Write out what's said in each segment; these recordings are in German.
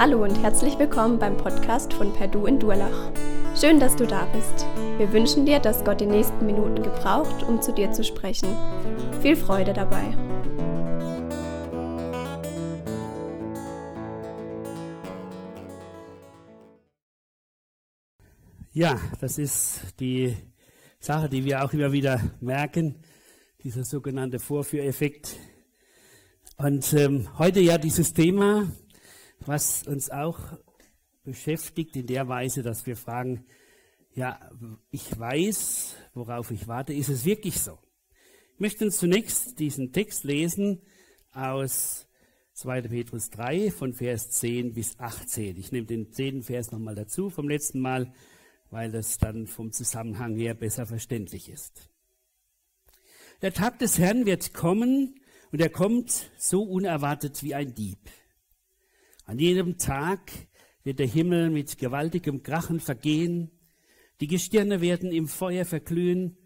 Hallo und herzlich willkommen beim Podcast von Perdu in Durlach. Schön, dass du da bist. Wir wünschen dir, dass Gott die nächsten Minuten gebraucht, um zu dir zu sprechen. Viel Freude dabei. Ja, das ist die Sache, die wir auch immer wieder merken, dieser sogenannte Vorführeffekt. Und ähm, heute ja dieses Thema, was uns auch beschäftigt in der Weise, dass wir fragen, ja, ich weiß, worauf ich warte. Ist es wirklich so? Ich möchte uns zunächst diesen Text lesen aus 2. Petrus 3 von Vers 10 bis 18. Ich nehme den 10. Vers nochmal dazu vom letzten Mal, weil das dann vom Zusammenhang her besser verständlich ist. Der Tag des Herrn wird kommen und er kommt so unerwartet wie ein Dieb. An jenem Tag wird der Himmel mit gewaltigem Krachen vergehen, die Gestirne werden im Feuer verglühen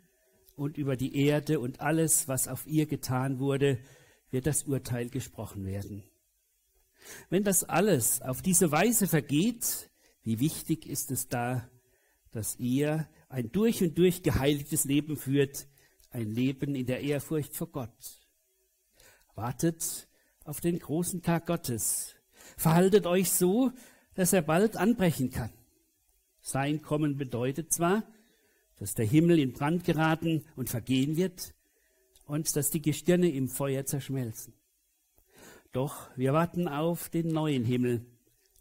und über die Erde und alles, was auf ihr getan wurde, wird das Urteil gesprochen werden. Wenn das alles auf diese Weise vergeht, wie wichtig ist es da, dass ihr ein durch und durch geheiligtes Leben führt, ein Leben in der Ehrfurcht vor Gott. Wartet auf den großen Tag Gottes. Verhaltet euch so, dass er bald anbrechen kann. Sein Kommen bedeutet zwar, dass der Himmel in Brand geraten und vergehen wird und dass die Gestirne im Feuer zerschmelzen. Doch wir warten auf den neuen Himmel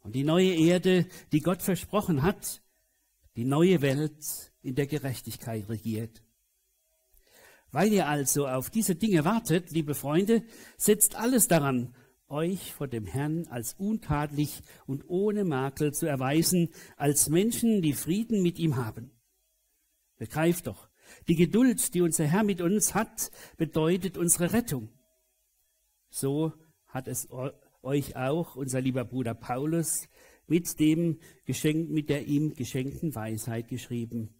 und die neue Erde, die Gott versprochen hat, die neue Welt, in der Gerechtigkeit regiert. Weil ihr also auf diese Dinge wartet, liebe Freunde, setzt alles daran, euch vor dem Herrn als untadelig und ohne Makel zu erweisen, als Menschen, die Frieden mit ihm haben. Begreift doch, die Geduld, die unser Herr mit uns hat, bedeutet unsere Rettung. So hat es euch auch unser lieber Bruder Paulus mit dem Geschenk, mit der ihm geschenkten Weisheit geschrieben.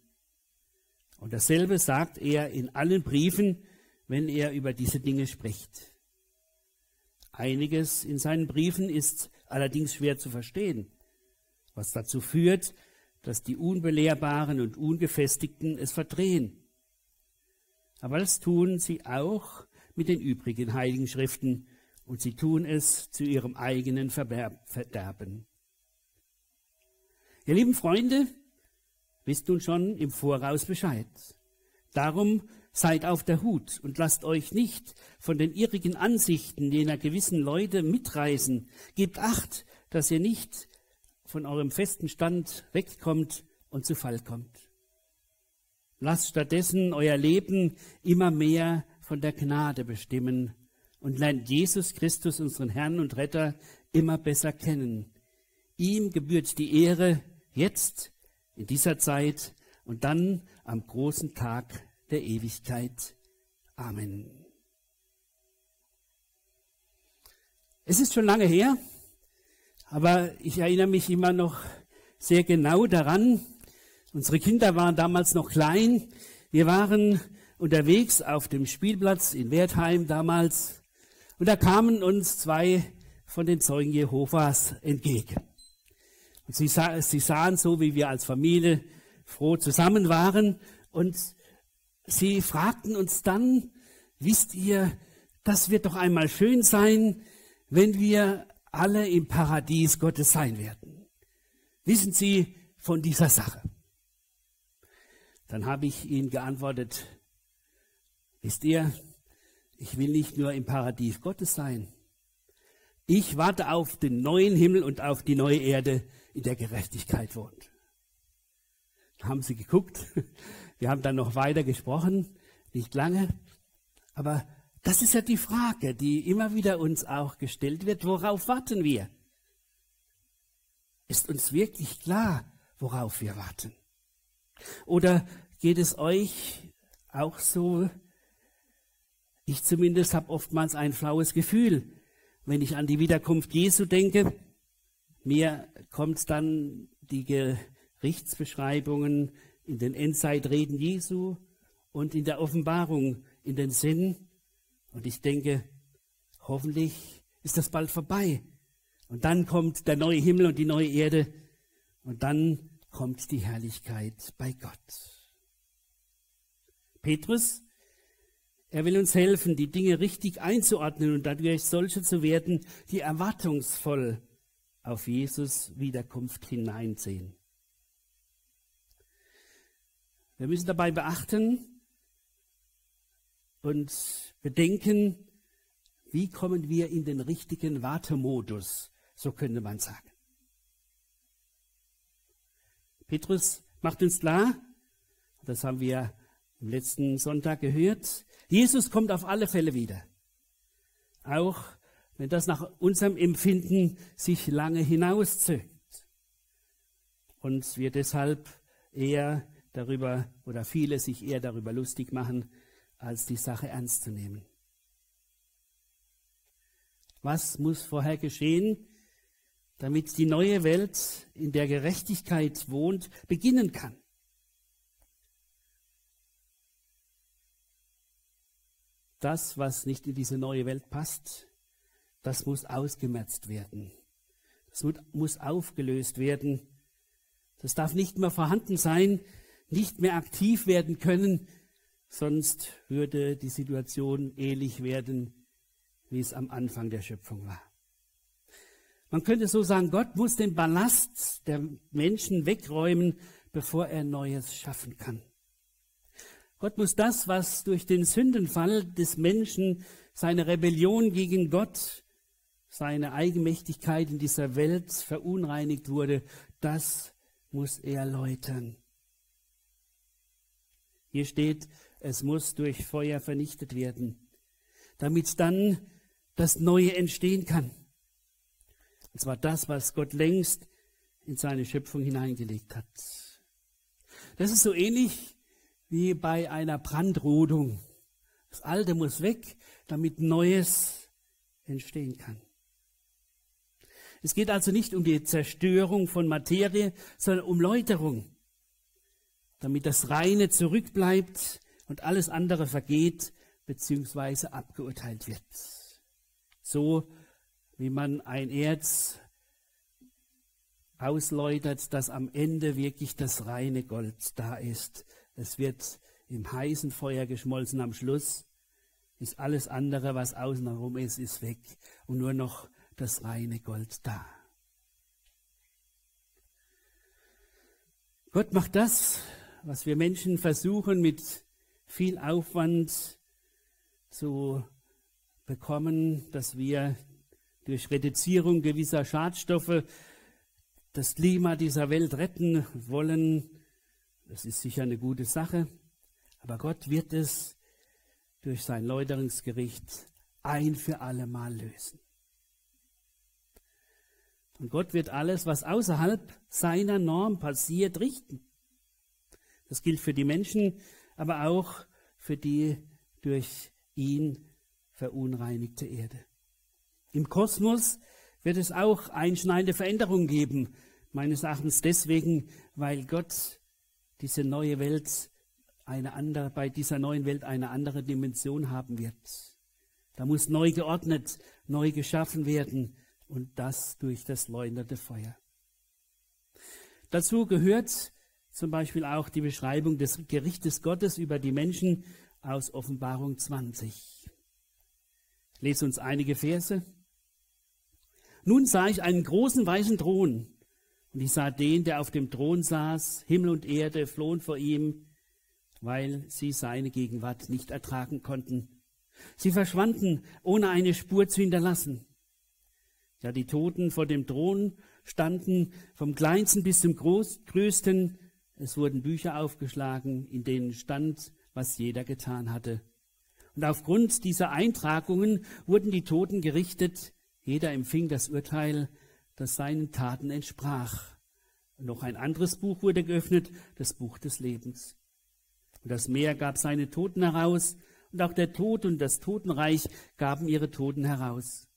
Und dasselbe sagt er in allen Briefen, wenn er über diese Dinge spricht. Einiges in seinen Briefen ist allerdings schwer zu verstehen, was dazu führt, dass die Unbelehrbaren und Ungefestigten es verdrehen. Aber das tun sie auch mit den übrigen heiligen Schriften und sie tun es zu ihrem eigenen Verderben. Ihr lieben Freunde, wisst nun schon im Voraus Bescheid. Darum Seid auf der Hut und lasst euch nicht von den irrigen Ansichten jener gewissen Leute mitreißen. Gebt acht, dass ihr nicht von eurem festen Stand wegkommt und zu Fall kommt. Lasst stattdessen euer Leben immer mehr von der Gnade bestimmen und lernt Jesus Christus, unseren Herrn und Retter, immer besser kennen. Ihm gebührt die Ehre jetzt, in dieser Zeit und dann am großen Tag der Ewigkeit. Amen. Es ist schon lange her, aber ich erinnere mich immer noch sehr genau daran. Unsere Kinder waren damals noch klein. Wir waren unterwegs auf dem Spielplatz in Wertheim damals und da kamen uns zwei von den Zeugen Jehovas entgegen. Und sie, sah, sie sahen so, wie wir als Familie froh zusammen waren und Sie fragten uns dann, wisst ihr, das wird doch einmal schön sein, wenn wir alle im Paradies Gottes sein werden. Wissen Sie von dieser Sache? Dann habe ich ihnen geantwortet, wisst ihr, ich will nicht nur im Paradies Gottes sein. Ich warte auf den neuen Himmel und auf die neue Erde, in der Gerechtigkeit wohnt. Da haben sie geguckt, wir haben dann noch weiter gesprochen, nicht lange. Aber das ist ja die Frage, die immer wieder uns auch gestellt wird. Worauf warten wir? Ist uns wirklich klar, worauf wir warten? Oder geht es euch auch so? Ich zumindest habe oftmals ein flaues Gefühl, wenn ich an die Wiederkunft Jesu denke. Mir kommt dann die Gerichtsbeschreibungen in den Endzeitreden Jesu und in der Offenbarung in den Sinn. Und ich denke, hoffentlich ist das bald vorbei. Und dann kommt der neue Himmel und die neue Erde. Und dann kommt die Herrlichkeit bei Gott. Petrus, er will uns helfen, die Dinge richtig einzuordnen und dadurch solche zu werden, die erwartungsvoll auf Jesus Wiederkunft hineinsehen. Wir müssen dabei beachten und bedenken, wie kommen wir in den richtigen Wartemodus, so könnte man sagen. Petrus macht uns klar, das haben wir am letzten Sonntag gehört, Jesus kommt auf alle Fälle wieder. Auch wenn das nach unserem Empfinden sich lange hinauszögt und wir deshalb eher darüber oder viele sich eher darüber lustig machen, als die Sache ernst zu nehmen. Was muss vorher geschehen, damit die neue Welt, in der Gerechtigkeit wohnt, beginnen kann? Das, was nicht in diese neue Welt passt, das muss ausgemerzt werden. Das muss aufgelöst werden. Das darf nicht mehr vorhanden sein, nicht mehr aktiv werden können, sonst würde die Situation ähnlich werden, wie es am Anfang der Schöpfung war. Man könnte so sagen, Gott muss den Ballast der Menschen wegräumen, bevor er Neues schaffen kann. Gott muss das, was durch den Sündenfall des Menschen, seine Rebellion gegen Gott, seine Eigenmächtigkeit in dieser Welt verunreinigt wurde, das muss er läutern. Hier steht, es muss durch Feuer vernichtet werden, damit dann das Neue entstehen kann. Und zwar das, was Gott längst in seine Schöpfung hineingelegt hat. Das ist so ähnlich wie bei einer Brandrodung. Das Alte muss weg, damit Neues entstehen kann. Es geht also nicht um die Zerstörung von Materie, sondern um Läuterung, damit das Reine zurückbleibt und alles andere vergeht bzw. abgeurteilt wird. So wie man ein Erz ausläutert, dass am Ende wirklich das reine Gold da ist. Es wird im heißen Feuer geschmolzen. Am Schluss ist alles andere, was außen herum ist, ist weg. Und nur noch das reine Gold da. Gott macht das, was wir Menschen versuchen mit viel Aufwand zu bekommen, dass wir durch Reduzierung gewisser Schadstoffe das Klima dieser Welt retten wollen. Das ist sicher eine gute Sache. Aber Gott wird es durch sein Läuterungsgericht ein für alle Mal lösen. Und Gott wird alles, was außerhalb seiner Norm passiert, richten. Das gilt für die Menschen, aber auch für die durch ihn verunreinigte Erde. Im Kosmos wird es auch einschneidende Veränderungen geben, meines Erachtens deswegen, weil Gott diese neue Welt eine andere, bei dieser neuen Welt eine andere Dimension haben wird. Da muss neu geordnet, neu geschaffen werden und das durch das läuternde Feuer. Dazu gehört zum Beispiel auch die Beschreibung des Gerichtes Gottes über die Menschen aus Offenbarung 20. Ich lese uns einige Verse. Nun sah ich einen großen weißen Thron und ich sah den, der auf dem Thron saß. Himmel und Erde flohen vor ihm, weil sie seine Gegenwart nicht ertragen konnten. Sie verschwanden, ohne eine Spur zu hinterlassen. Ja, die Toten vor dem Thron standen vom kleinsten bis zum größten. Es wurden Bücher aufgeschlagen, in denen stand, was jeder getan hatte. Und aufgrund dieser Eintragungen wurden die Toten gerichtet. Jeder empfing das Urteil, das seinen Taten entsprach. Und noch ein anderes Buch wurde geöffnet, das Buch des Lebens. Und das Meer gab seine Toten heraus, und auch der Tod und das Totenreich gaben ihre Toten heraus.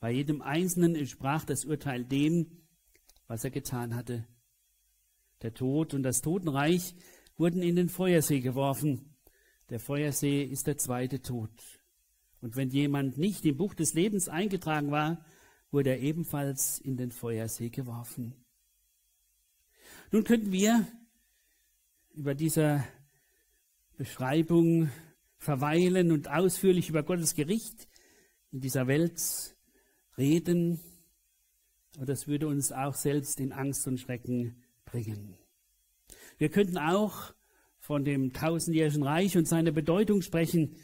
Bei jedem Einzelnen entsprach das Urteil dem, was er getan hatte. Der Tod und das Totenreich wurden in den Feuersee geworfen. Der Feuersee ist der zweite Tod. Und wenn jemand nicht im Buch des Lebens eingetragen war, wurde er ebenfalls in den Feuersee geworfen. Nun könnten wir über dieser Beschreibung verweilen und ausführlich über Gottes Gericht in dieser Welt reden, und das würde uns auch selbst in Angst und Schrecken bringen. Wir könnten auch von dem tausendjährigen Reich und seiner Bedeutung sprechen,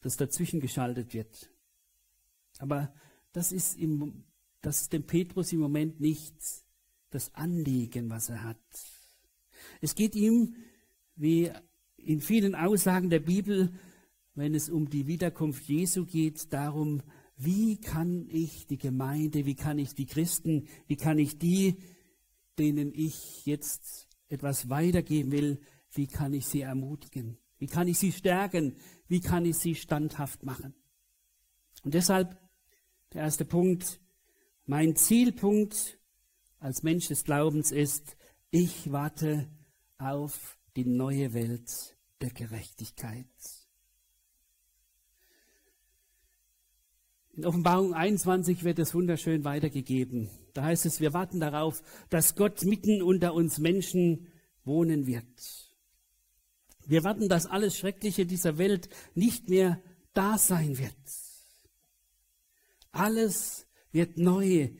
das dazwischen geschaltet wird. Aber das ist, im, das ist dem Petrus im Moment nicht das Anliegen, was er hat. Es geht ihm, wie in vielen Aussagen der Bibel, wenn es um die Wiederkunft Jesu geht, darum, wie kann ich die Gemeinde, wie kann ich die Christen, wie kann ich die, denen ich jetzt etwas weitergeben will, wie kann ich sie ermutigen? Wie kann ich sie stärken? Wie kann ich sie standhaft machen? Und deshalb der erste Punkt, mein Zielpunkt als Mensch des Glaubens ist, ich warte auf die neue Welt der Gerechtigkeit. In Offenbarung 21 wird es wunderschön weitergegeben. Da heißt es, wir warten darauf, dass Gott mitten unter uns Menschen wohnen wird. Wir warten, dass alles Schreckliche dieser Welt nicht mehr da sein wird. Alles wird neu.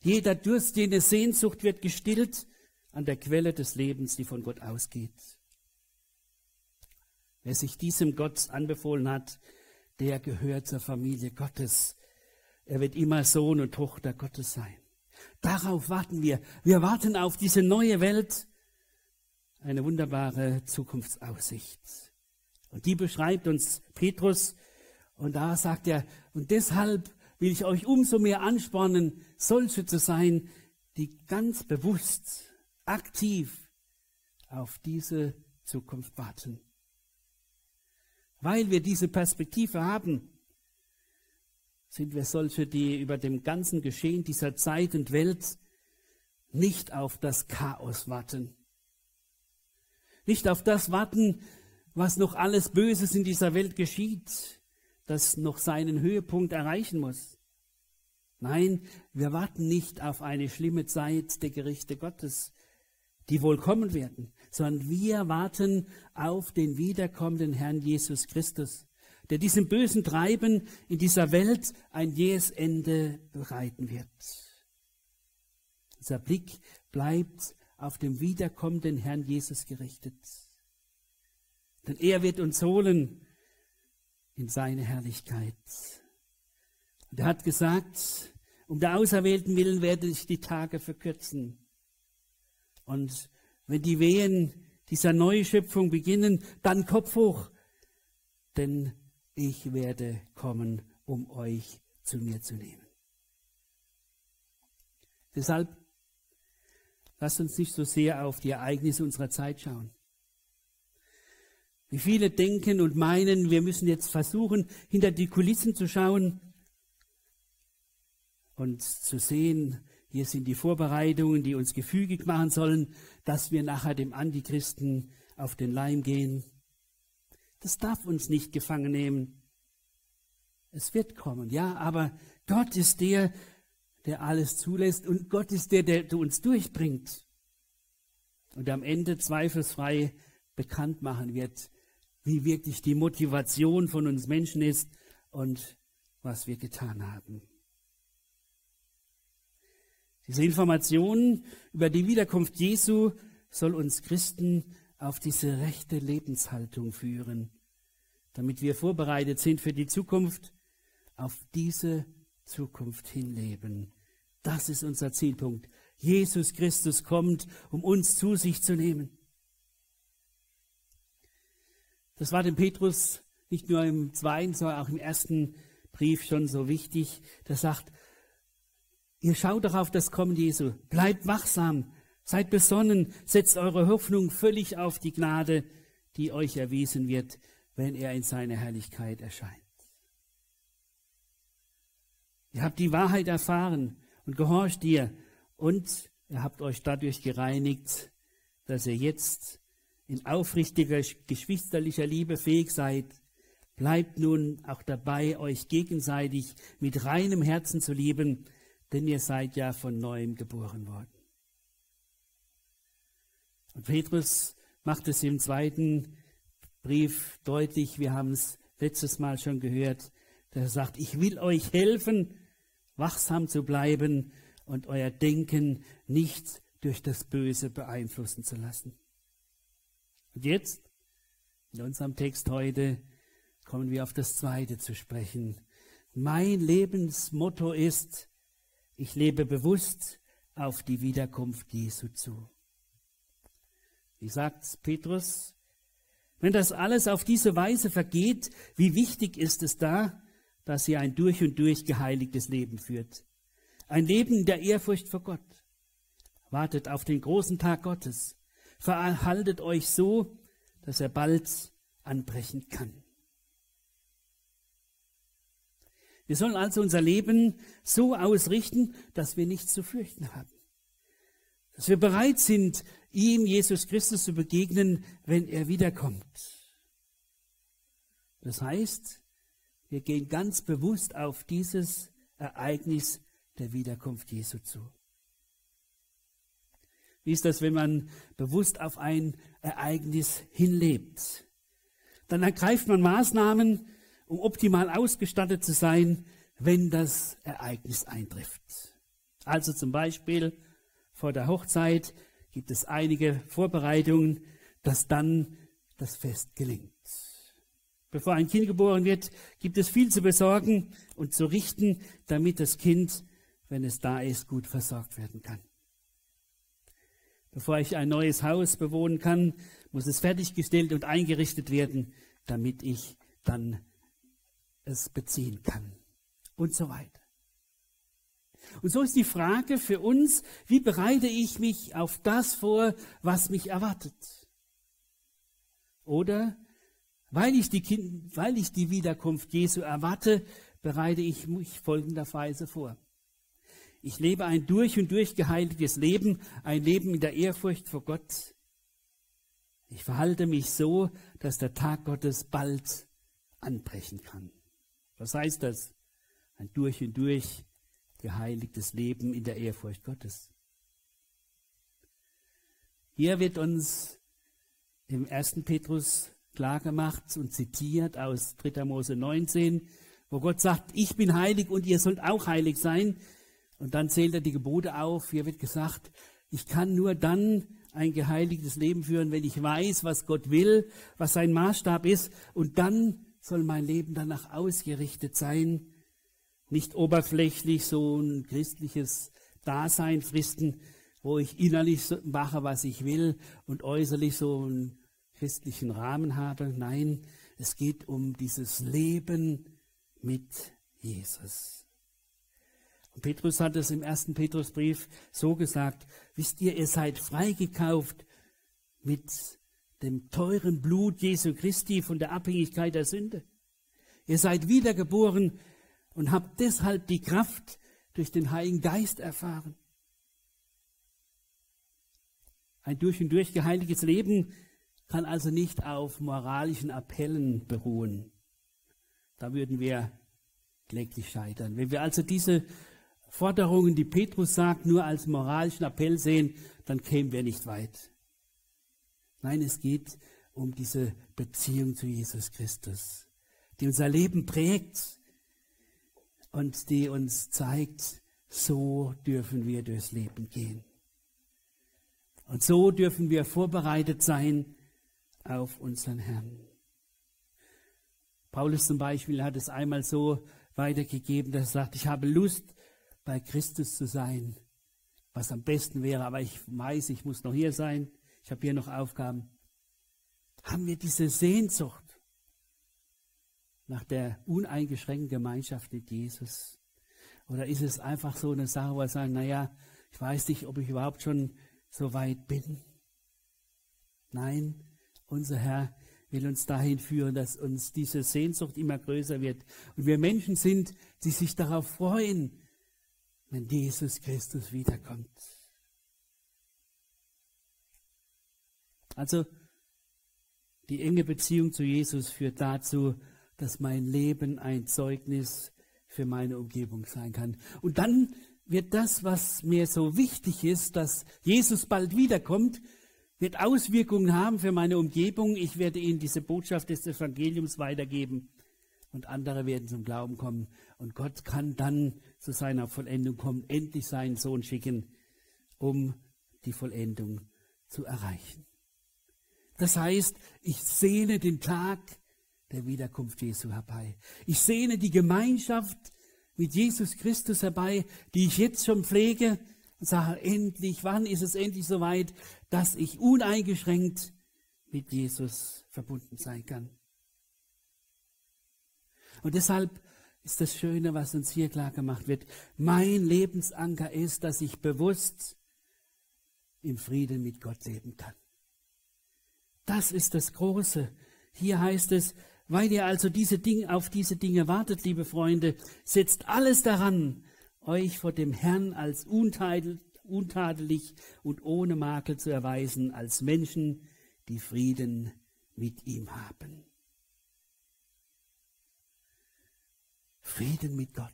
Jeder Durst, jede Sehnsucht wird gestillt an der Quelle des Lebens, die von Gott ausgeht. Wer sich diesem Gott anbefohlen hat, der gehört zur Familie Gottes. Er wird immer Sohn und Tochter Gottes sein. Darauf warten wir. Wir warten auf diese neue Welt. Eine wunderbare Zukunftsaussicht. Und die beschreibt uns Petrus. Und da sagt er, und deshalb will ich euch umso mehr anspornen, solche zu sein, die ganz bewusst, aktiv auf diese Zukunft warten. Weil wir diese Perspektive haben, sind wir solche, die über dem ganzen Geschehen dieser Zeit und Welt nicht auf das Chaos warten. Nicht auf das warten, was noch alles Böses in dieser Welt geschieht, das noch seinen Höhepunkt erreichen muss. Nein, wir warten nicht auf eine schlimme Zeit der Gerichte Gottes, die wohl kommen werden, sondern wir warten auf den wiederkommenden Herrn Jesus Christus der diesem bösen Treiben in dieser Welt ein jähes Ende bereiten wird. Unser Blick bleibt auf dem wiederkommenden Herrn Jesus gerichtet. Denn er wird uns holen in seine Herrlichkeit. Und er hat gesagt, um der Auserwählten willen werde ich die Tage verkürzen. Und wenn die Wehen dieser Neuschöpfung beginnen, dann Kopf hoch, denn ich werde kommen, um euch zu mir zu nehmen. Deshalb lasst uns nicht so sehr auf die Ereignisse unserer Zeit schauen. Wie viele denken und meinen, wir müssen jetzt versuchen, hinter die Kulissen zu schauen und zu sehen, hier sind die Vorbereitungen, die uns gefügig machen sollen, dass wir nachher dem Antichristen auf den Leim gehen. Das darf uns nicht gefangen nehmen. Es wird kommen, ja, aber Gott ist der, der alles zulässt und Gott ist der, der uns durchbringt und am Ende zweifelsfrei bekannt machen wird, wie wirklich die Motivation von uns Menschen ist und was wir getan haben. Diese Information über die Wiederkunft Jesu soll uns Christen auf diese rechte Lebenshaltung führen, damit wir vorbereitet sind für die Zukunft, auf diese Zukunft hinleben. Das ist unser Zielpunkt. Jesus Christus kommt, um uns zu sich zu nehmen. Das war dem Petrus nicht nur im zweiten, sondern auch im ersten Brief schon so wichtig. Der sagt, ihr schaut doch auf das Kommen Jesu, bleibt wachsam, Seid besonnen, setzt eure Hoffnung völlig auf die Gnade, die euch erwiesen wird, wenn er in seiner Herrlichkeit erscheint. Ihr habt die Wahrheit erfahren und gehorcht ihr und ihr habt euch dadurch gereinigt, dass ihr jetzt in aufrichtiger geschwisterlicher Liebe fähig seid. Bleibt nun auch dabei, euch gegenseitig mit reinem Herzen zu lieben, denn ihr seid ja von neuem geboren worden. Und Petrus macht es im zweiten Brief deutlich, wir haben es letztes Mal schon gehört, der sagt, ich will euch helfen, wachsam zu bleiben und euer Denken nicht durch das Böse beeinflussen zu lassen. Und jetzt, in unserem Text heute, kommen wir auf das Zweite zu sprechen. Mein Lebensmotto ist, ich lebe bewusst auf die Wiederkunft Jesu zu. Wie sagt Petrus? Wenn das alles auf diese Weise vergeht, wie wichtig ist es da, dass ihr ein durch und durch geheiligtes Leben führt. Ein Leben der Ehrfurcht vor Gott. Wartet auf den großen Tag Gottes. Verhaltet euch so, dass er bald anbrechen kann. Wir sollen also unser Leben so ausrichten, dass wir nichts zu fürchten haben. Dass wir bereit sind, ihm, Jesus Christus, zu begegnen, wenn er wiederkommt. Das heißt, wir gehen ganz bewusst auf dieses Ereignis der Wiederkunft Jesu zu. Wie ist das, wenn man bewusst auf ein Ereignis hinlebt? Dann ergreift man Maßnahmen, um optimal ausgestattet zu sein, wenn das Ereignis eintrifft. Also zum Beispiel vor der Hochzeit gibt es einige Vorbereitungen, dass dann das Fest gelingt. Bevor ein Kind geboren wird, gibt es viel zu besorgen und zu richten, damit das Kind, wenn es da ist, gut versorgt werden kann. Bevor ich ein neues Haus bewohnen kann, muss es fertiggestellt und eingerichtet werden, damit ich dann es beziehen kann. Und so weiter. Und so ist die Frage für uns, wie bereite ich mich auf das vor, was mich erwartet? Oder weil ich die, kind, weil ich die Wiederkunft Jesu erwarte, bereite ich mich folgenderweise vor. Ich lebe ein durch und durch geheiligtes Leben, ein Leben in der Ehrfurcht vor Gott. Ich verhalte mich so, dass der Tag Gottes bald anbrechen kann. Was heißt das? Ein durch und durch geheiligtes Leben in der Ehrfurcht Gottes. Hier wird uns im ersten Petrus klar gemacht und zitiert aus 3. Mose 19, wo Gott sagt, ich bin heilig und ihr sollt auch heilig sein. Und dann zählt er die Gebote auf. Hier wird gesagt, ich kann nur dann ein geheiligtes Leben führen, wenn ich weiß, was Gott will, was sein Maßstab ist. Und dann soll mein Leben danach ausgerichtet sein. Nicht oberflächlich so ein christliches Dasein fristen, wo ich innerlich mache, was ich will und äußerlich so ein christlichen Rahmen habe. Nein, es geht um dieses Leben mit Jesus. Und Petrus hat es im ersten Petrusbrief so gesagt, wisst ihr, ihr seid freigekauft mit dem teuren Blut Jesu Christi von der Abhängigkeit der Sünde. Ihr seid wiedergeboren und habt deshalb die Kraft durch den Heiligen Geist erfahren. Ein durch und durch geheiligtes Leben kann also nicht auf moralischen Appellen beruhen. Da würden wir kläglich scheitern. Wenn wir also diese Forderungen, die Petrus sagt, nur als moralischen Appell sehen, dann kämen wir nicht weit. Nein, es geht um diese Beziehung zu Jesus Christus, die unser Leben prägt und die uns zeigt, so dürfen wir durchs Leben gehen. Und so dürfen wir vorbereitet sein auf unseren Herrn. Paulus zum Beispiel hat es einmal so weitergegeben, dass er sagt, ich habe Lust, bei Christus zu sein, was am besten wäre, aber ich weiß, ich muss noch hier sein, ich habe hier noch Aufgaben. Haben wir diese Sehnsucht nach der uneingeschränkten Gemeinschaft mit Jesus? Oder ist es einfach so eine Sache, wo wir sagen, naja, ich weiß nicht, ob ich überhaupt schon so weit bin? Nein, unser Herr will uns dahin führen, dass uns diese Sehnsucht immer größer wird. Und wir Menschen sind, die sich darauf freuen, wenn Jesus Christus wiederkommt. Also, die enge Beziehung zu Jesus führt dazu, dass mein Leben ein Zeugnis für meine Umgebung sein kann. Und dann wird das, was mir so wichtig ist, dass Jesus bald wiederkommt, wird Auswirkungen haben für meine Umgebung. Ich werde ihnen diese Botschaft des Evangeliums weitergeben und andere werden zum Glauben kommen. Und Gott kann dann zu seiner Vollendung kommen, endlich seinen Sohn schicken, um die Vollendung zu erreichen. Das heißt, ich sehne den Tag der Wiederkunft Jesu herbei. Ich sehne die Gemeinschaft mit Jesus Christus herbei, die ich jetzt schon pflege und sage, endlich, wann ist es endlich soweit, dass ich uneingeschränkt mit Jesus verbunden sein kann. Und deshalb ist das Schöne, was uns hier klar gemacht wird. Mein Lebensanker ist, dass ich bewusst im Frieden mit Gott leben kann. Das ist das Große. Hier heißt es, weil ihr also diese Dinge, auf diese Dinge wartet, liebe Freunde, setzt alles daran, euch vor dem Herrn als untadelig und ohne Makel zu erweisen, als Menschen, die Frieden mit ihm haben. Frieden mit Gott.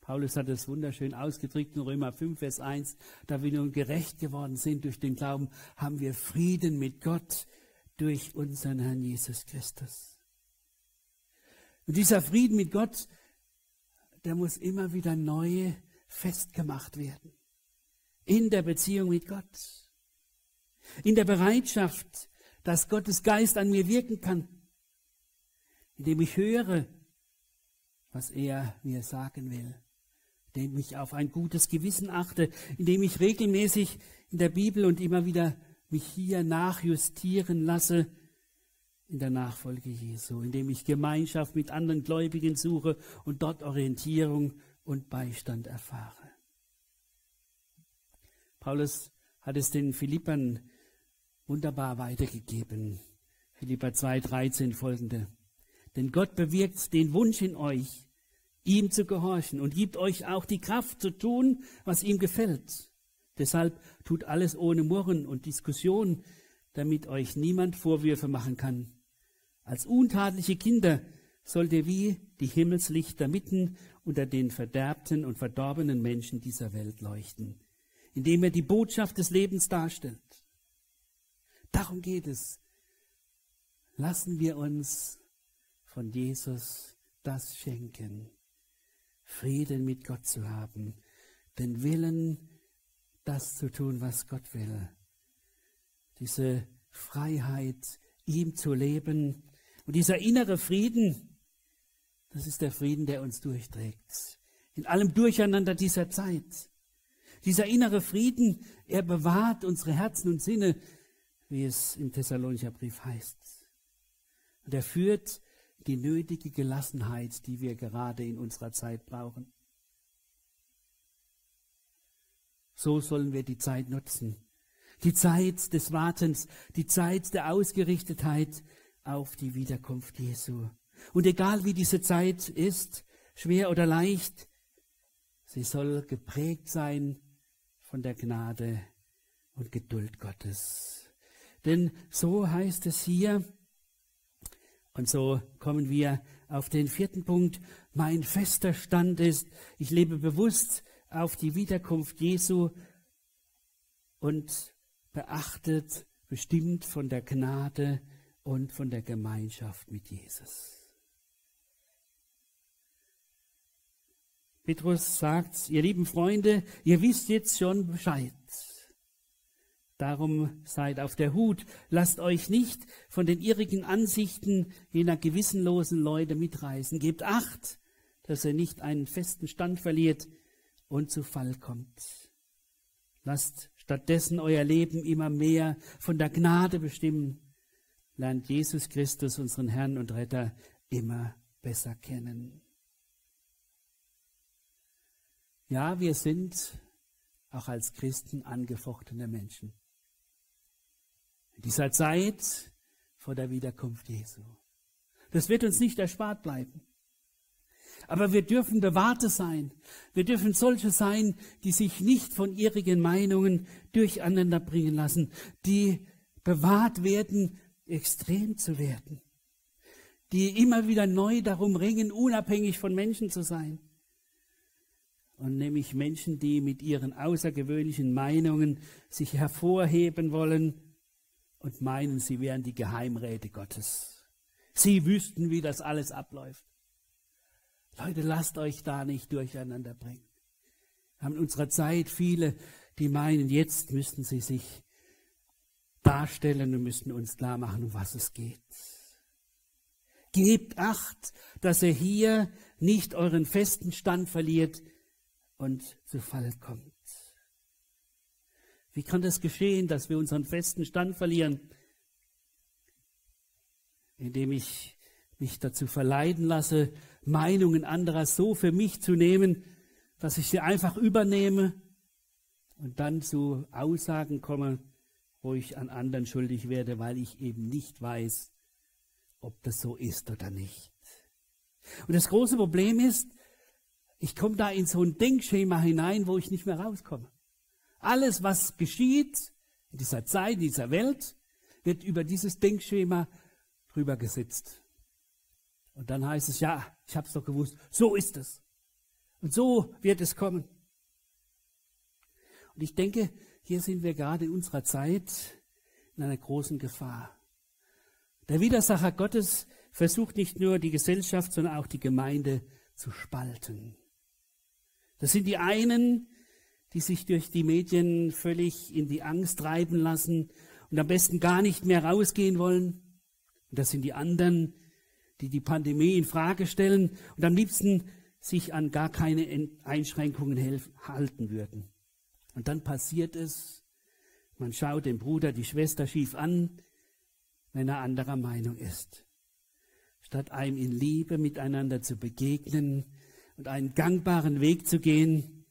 Paulus hat es wunderschön ausgedrückt in Römer 5, Vers 1. Da wir nun gerecht geworden sind durch den Glauben, haben wir Frieden mit Gott durch unseren Herrn Jesus Christus. Und dieser Frieden mit Gott, der muss immer wieder neu festgemacht werden. In der Beziehung mit Gott. In der Bereitschaft, dass Gottes Geist an mir wirken kann. Indem ich höre, was er mir sagen will, indem ich auf ein gutes Gewissen achte, indem ich regelmäßig in der Bibel und immer wieder mich hier nachjustieren lasse in der Nachfolge Jesu, indem ich Gemeinschaft mit anderen Gläubigen suche und dort Orientierung und Beistand erfahre. Paulus hat es den Philippern wunderbar weitergegeben. Philippa 2, 13 folgende. Denn Gott bewirkt den Wunsch in euch, ihm zu gehorchen und gibt euch auch die Kraft zu tun, was ihm gefällt. Deshalb tut alles ohne Murren und Diskussion, damit euch niemand Vorwürfe machen kann. Als untadliche Kinder sollt ihr wie die Himmelslichter mitten unter den verderbten und verdorbenen Menschen dieser Welt leuchten, indem ihr die Botschaft des Lebens darstellt. Darum geht es. Lassen wir uns von Jesus das schenken, Frieden mit Gott zu haben, den Willen, das zu tun, was Gott will, diese Freiheit, ihm zu leben und dieser innere Frieden, das ist der Frieden, der uns durchträgt, in allem Durcheinander dieser Zeit. Dieser innere Frieden, er bewahrt unsere Herzen und Sinne, wie es im Thessalonicher Brief heißt. Und er führt die nötige Gelassenheit, die wir gerade in unserer Zeit brauchen. So sollen wir die Zeit nutzen. Die Zeit des Wartens, die Zeit der Ausgerichtetheit auf die Wiederkunft Jesu. Und egal wie diese Zeit ist, schwer oder leicht, sie soll geprägt sein von der Gnade und Geduld Gottes. Denn so heißt es hier, und so kommen wir auf den vierten Punkt. Mein fester Stand ist, ich lebe bewusst auf die Wiederkunft Jesu und beachtet, bestimmt von der Gnade und von der Gemeinschaft mit Jesus. Petrus sagt, ihr lieben Freunde, ihr wisst jetzt schon Bescheid. Darum seid auf der Hut, lasst euch nicht von den irrigen Ansichten jener gewissenlosen Leute mitreißen. Gebt acht, dass ihr nicht einen festen Stand verliert und zu Fall kommt. Lasst stattdessen euer Leben immer mehr von der Gnade bestimmen. Lernt Jesus Christus, unseren Herrn und Retter, immer besser kennen. Ja, wir sind auch als Christen angefochtene Menschen in dieser Zeit vor der Wiederkunft Jesu. Das wird uns nicht erspart bleiben. Aber wir dürfen Bewahrte sein. Wir dürfen solche sein, die sich nicht von ihrigen Meinungen durcheinander bringen lassen, die bewahrt werden, extrem zu werden, die immer wieder neu darum ringen, unabhängig von Menschen zu sein und nämlich Menschen, die mit ihren außergewöhnlichen Meinungen sich hervorheben wollen und meinen, sie wären die Geheimräte Gottes. Sie wüssten, wie das alles abläuft. Leute, lasst euch da nicht durcheinander bringen. Wir haben in unserer Zeit viele, die meinen, jetzt müssten sie sich darstellen und müssten uns klar machen, um was es geht. Gebt acht, dass ihr hier nicht euren festen Stand verliert, und zu Fall kommt. Wie kann das geschehen, dass wir unseren festen Stand verlieren? Indem ich mich dazu verleiten lasse, Meinungen anderer so für mich zu nehmen, dass ich sie einfach übernehme und dann zu Aussagen komme, wo ich an anderen schuldig werde, weil ich eben nicht weiß, ob das so ist oder nicht. Und das große Problem ist, ich komme da in so ein Denkschema hinein, wo ich nicht mehr rauskomme. Alles, was geschieht in dieser Zeit, in dieser Welt, wird über dieses Denkschema drüber gesetzt. Und dann heißt es, ja, ich habe es doch gewusst, so ist es. Und so wird es kommen. Und ich denke, hier sind wir gerade in unserer Zeit in einer großen Gefahr. Der Widersacher Gottes versucht nicht nur die Gesellschaft, sondern auch die Gemeinde zu spalten. Das sind die einen, die sich durch die Medien völlig in die Angst treiben lassen und am besten gar nicht mehr rausgehen wollen. Und das sind die anderen, die die Pandemie in Frage stellen und am liebsten sich an gar keine Einschränkungen halten würden. Und dann passiert es, man schaut den Bruder, die Schwester schief an, wenn er anderer Meinung ist. Statt einem in Liebe miteinander zu begegnen, und einen gangbaren Weg zu gehen,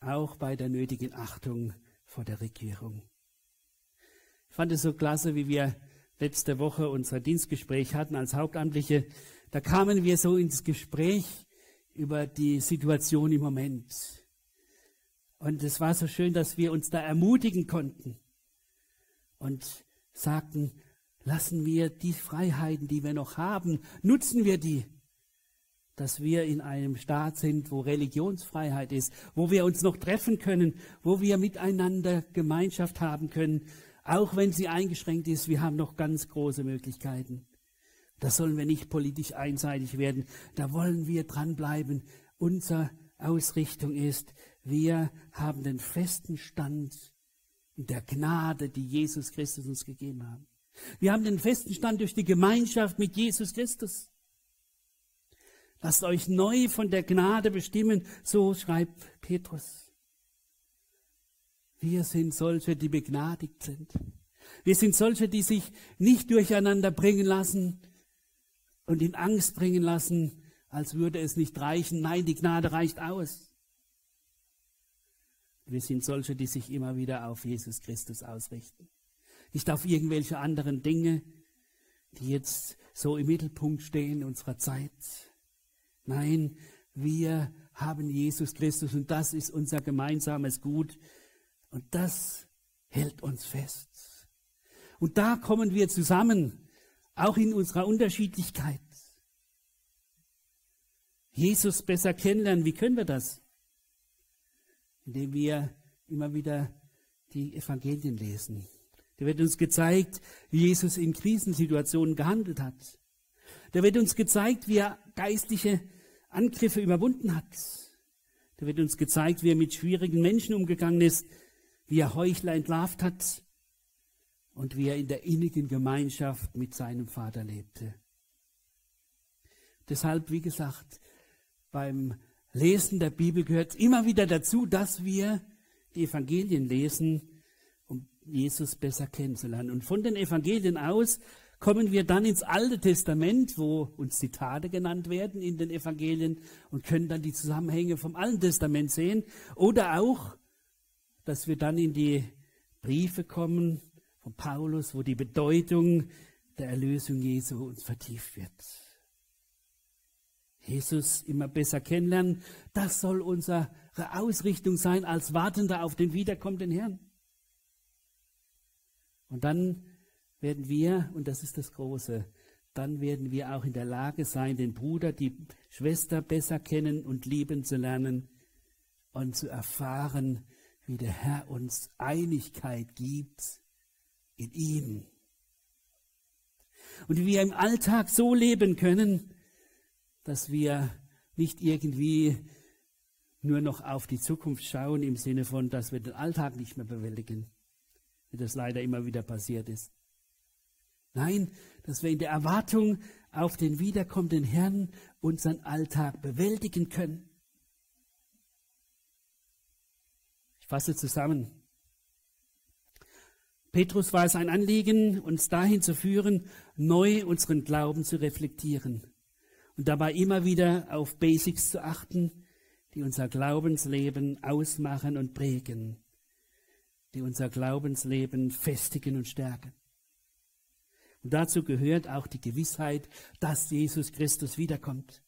auch bei der nötigen Achtung vor der Regierung. Ich fand es so klasse, wie wir letzte Woche unser Dienstgespräch hatten als Hauptamtliche. Da kamen wir so ins Gespräch über die Situation im Moment. Und es war so schön, dass wir uns da ermutigen konnten und sagten, lassen wir die Freiheiten, die wir noch haben, nutzen wir die dass wir in einem Staat sind, wo Religionsfreiheit ist, wo wir uns noch treffen können, wo wir miteinander Gemeinschaft haben können, auch wenn sie eingeschränkt ist. Wir haben noch ganz große Möglichkeiten. Da sollen wir nicht politisch einseitig werden. Da wollen wir dranbleiben. Unsere Ausrichtung ist, wir haben den festen Stand in der Gnade, die Jesus Christus uns gegeben hat. Wir haben den festen Stand durch die Gemeinschaft mit Jesus Christus. Lasst euch neu von der Gnade bestimmen, so schreibt Petrus. Wir sind solche, die begnadigt sind. Wir sind solche, die sich nicht durcheinander bringen lassen und in Angst bringen lassen, als würde es nicht reichen. Nein, die Gnade reicht aus. Wir sind solche, die sich immer wieder auf Jesus Christus ausrichten. Nicht auf irgendwelche anderen Dinge, die jetzt so im Mittelpunkt stehen unserer Zeit. Nein, wir haben Jesus Christus und das ist unser gemeinsames Gut und das hält uns fest. Und da kommen wir zusammen, auch in unserer Unterschiedlichkeit. Jesus besser kennenlernen, wie können wir das? Indem wir immer wieder die Evangelien lesen. Da wird uns gezeigt, wie Jesus in Krisensituationen gehandelt hat. Da wird uns gezeigt, wie er geistliche Angriffe überwunden hat. Da wird uns gezeigt, wie er mit schwierigen Menschen umgegangen ist, wie er Heuchler entlarvt hat und wie er in der innigen Gemeinschaft mit seinem Vater lebte. Deshalb, wie gesagt, beim Lesen der Bibel gehört immer wieder dazu, dass wir die Evangelien lesen, um Jesus besser kennenzulernen. Und von den Evangelien aus kommen wir dann ins Alte Testament, wo uns Zitate genannt werden in den Evangelien und können dann die Zusammenhänge vom Alten Testament sehen. Oder auch, dass wir dann in die Briefe kommen von Paulus, wo die Bedeutung der Erlösung Jesu uns vertieft wird. Jesus immer besser kennenlernen, das soll unsere Ausrichtung sein als Wartender auf den wiederkommenden Herrn. Und dann werden wir, und das ist das Große, dann werden wir auch in der Lage sein, den Bruder, die Schwester besser kennen und lieben zu lernen und zu erfahren, wie der Herr uns Einigkeit gibt in ihm. Und wie wir im Alltag so leben können, dass wir nicht irgendwie nur noch auf die Zukunft schauen im Sinne von, dass wir den Alltag nicht mehr bewältigen, wie das leider immer wieder passiert ist. Nein, dass wir in der Erwartung auf den wiederkommenden Herrn unseren Alltag bewältigen können. Ich fasse zusammen. Petrus war es ein Anliegen, uns dahin zu führen, neu unseren Glauben zu reflektieren und dabei immer wieder auf Basics zu achten, die unser Glaubensleben ausmachen und prägen, die unser Glaubensleben festigen und stärken. Und dazu gehört auch die Gewissheit, dass Jesus Christus wiederkommt.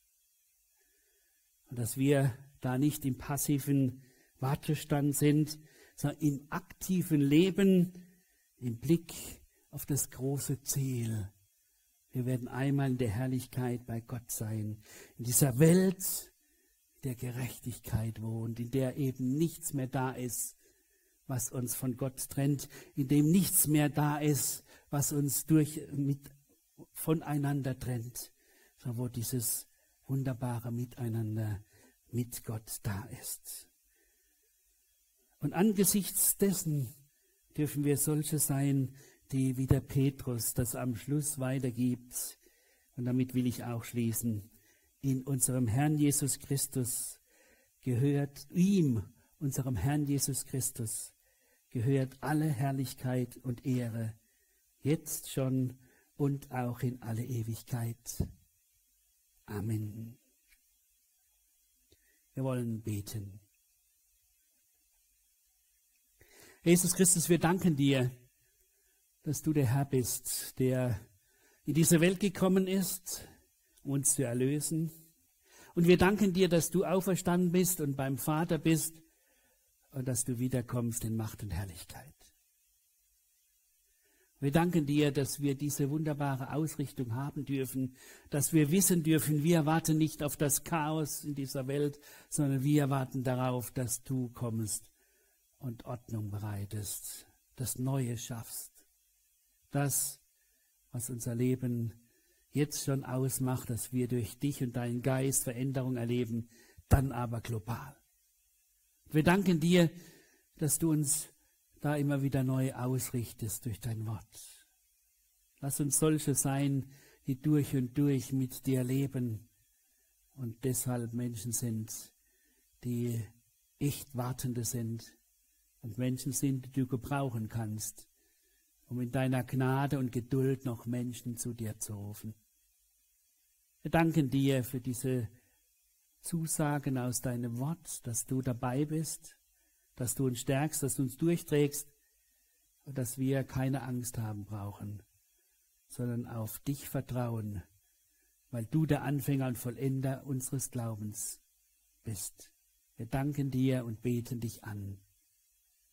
Und dass wir da nicht im passiven Wartestand sind, sondern im aktiven Leben, im Blick auf das große Ziel. Wir werden einmal in der Herrlichkeit bei Gott sein, in dieser Welt der Gerechtigkeit wohnt, in der eben nichts mehr da ist, was uns von Gott trennt, in dem nichts mehr da ist, was uns durch mit voneinander trennt, sondern wo dieses wunderbare Miteinander mit Gott da ist. Und angesichts dessen dürfen wir solche sein, die wie der Petrus das am Schluss weitergibt. Und damit will ich auch schließen. In unserem Herrn Jesus Christus gehört ihm, unserem Herrn Jesus Christus, gehört alle Herrlichkeit und Ehre jetzt schon und auch in alle Ewigkeit. Amen. Wir wollen beten. Jesus Christus, wir danken dir, dass du der Herr bist, der in diese Welt gekommen ist, um uns zu erlösen. Und wir danken dir, dass du auferstanden bist und beim Vater bist und dass du wiederkommst in Macht und Herrlichkeit. Wir danken dir, dass wir diese wunderbare Ausrichtung haben dürfen, dass wir wissen dürfen, wir warten nicht auf das Chaos in dieser Welt, sondern wir warten darauf, dass du kommst und Ordnung bereitest, das Neue schaffst. Das, was unser Leben jetzt schon ausmacht, dass wir durch dich und deinen Geist Veränderung erleben, dann aber global. Wir danken dir, dass du uns da immer wieder neu ausrichtest durch dein Wort. Lass uns solche sein, die durch und durch mit dir leben und deshalb Menschen sind, die echt Wartende sind und Menschen sind, die du gebrauchen kannst, um in deiner Gnade und Geduld noch Menschen zu dir zu rufen. Wir danken dir für diese Zusagen aus deinem Wort, dass du dabei bist, dass du uns stärkst, dass du uns durchträgst und dass wir keine Angst haben brauchen, sondern auf dich vertrauen, weil du der Anfänger und Vollender unseres Glaubens bist. Wir danken dir und beten dich an.